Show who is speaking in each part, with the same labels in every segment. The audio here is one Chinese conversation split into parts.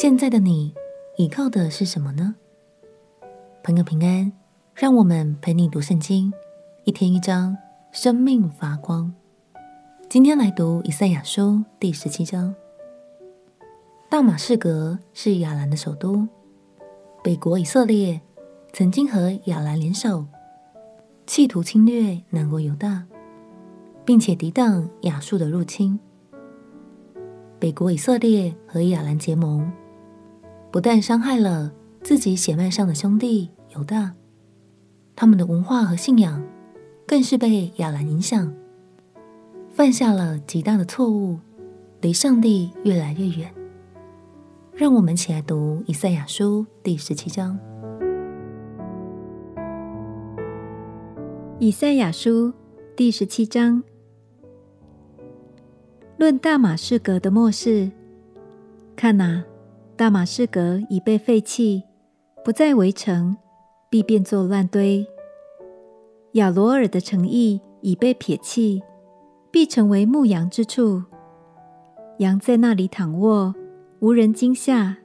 Speaker 1: 现在的你依靠的是什么呢？朋友平安，让我们陪你读圣经，一天一章，生命发光。今天来读以赛亚书第十七章。大马士革是亚兰的首都，北国以色列曾经和亚兰联手，企图侵略南国犹大，并且抵挡亚述的入侵。北国以色列和亚兰结盟，不但伤害了自己血脉上的兄弟犹大，他们的文化和信仰更是被亚兰影响，犯下了极大的错误，离上帝越来越远。让我们一起来读以赛亚书第十七章。
Speaker 2: 以赛亚书第十七章。论大马士革的末世，看哪，大马士革已被废弃，不再为城，必变作乱堆。亚罗尔的城邑已被撇弃，必成为牧羊之处。羊在那里躺卧，无人惊吓。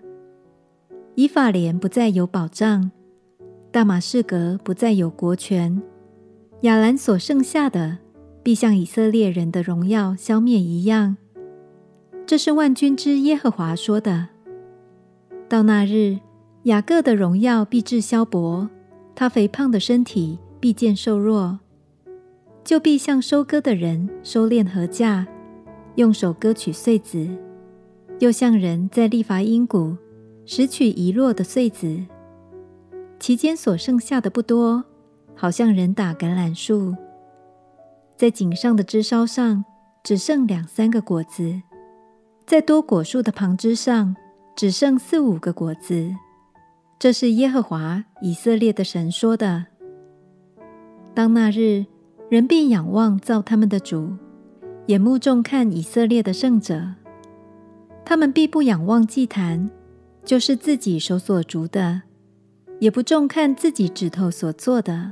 Speaker 2: 以法莲不再有保障，大马士革不再有国权。亚兰所剩下的，必像以色列人的荣耀消灭一样，这是万军之耶和华说的。到那日，雅各的荣耀必致消薄，他肥胖的身体必渐瘦弱，就必像收割的人收敛禾稼，用手割取穗子，又像人在利乏音谷拾取遗落的穗子，其间所剩下的不多，好像人打橄榄树。在井上的枝梢上只剩两三个果子，在多果树的旁枝上只剩四五个果子。这是耶和华以色列的神说的。当那日，人必仰望造他们的主，眼目重看以色列的圣者。他们必不仰望祭坛，就是自己手所筑的，也不重看自己指头所做的，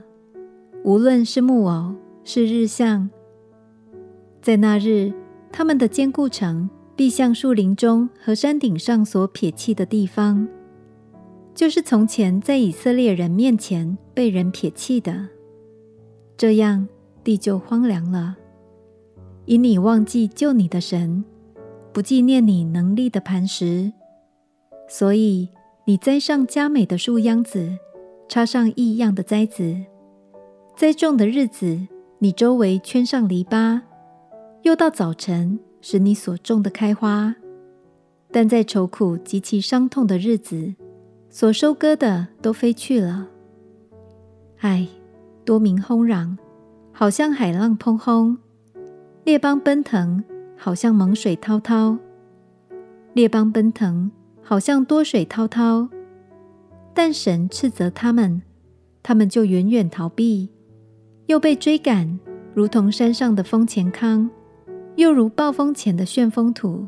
Speaker 2: 无论是木偶。是日像，在那日，他们的坚固城必向树林中和山顶上所撇弃的地方，就是从前在以色列人面前被人撇弃的。这样，地就荒凉了，因你忘记救你的神，不纪念你能力的磐石，所以你栽上佳美的树秧子，插上异样的栽子，栽种的日子。你周围圈上篱笆，又到早晨使你所种的开花，但在愁苦及其伤痛的日子，所收割的都飞去了。唉，多民轰嚷，好像海浪砰轰；列邦奔腾，好像猛水滔滔。列邦奔腾，好像多水滔滔。但神斥责他们，他们就远远逃避。又被追赶，如同山上的风前糠，又如暴风前的旋风土。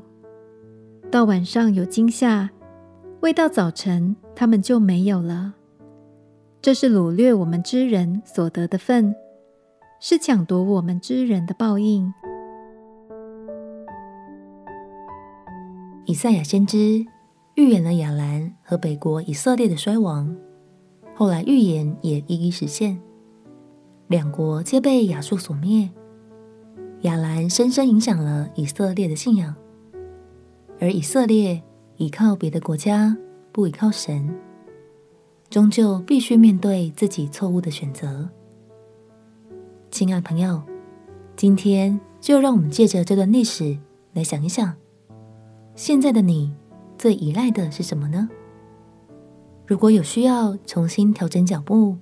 Speaker 2: 到晚上有惊吓，未到早晨，他们就没有了。这是掳掠我们之人所得的份，是抢夺我们之人的报应。
Speaker 1: 以赛亚先知预言了亚兰和北国以色列的衰亡，后来预言也一一实现。两国皆被亚述所灭，亚兰深深影响了以色列的信仰，而以色列倚靠别的国家，不倚靠神，终究必须面对自己错误的选择。亲爱朋友，今天就让我们借着这段历史来想一想，现在的你最依赖的是什么呢？如果有需要重新调整脚步，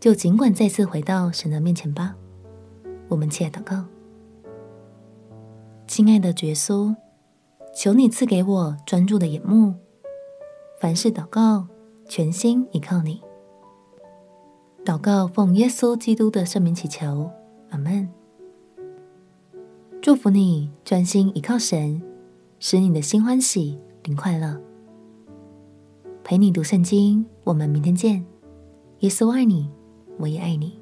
Speaker 1: 就尽管再次回到神的面前吧。我们起来祷告，亲爱的主耶稣，求你赐给我专注的眼目，凡事祷告，全心依靠你。祷告奉耶稣基督的圣名祈求，阿门。祝福你专心依靠神，使你的心欢喜，灵快乐。陪你读圣经，我们明天见。耶稣爱你。我也爱你。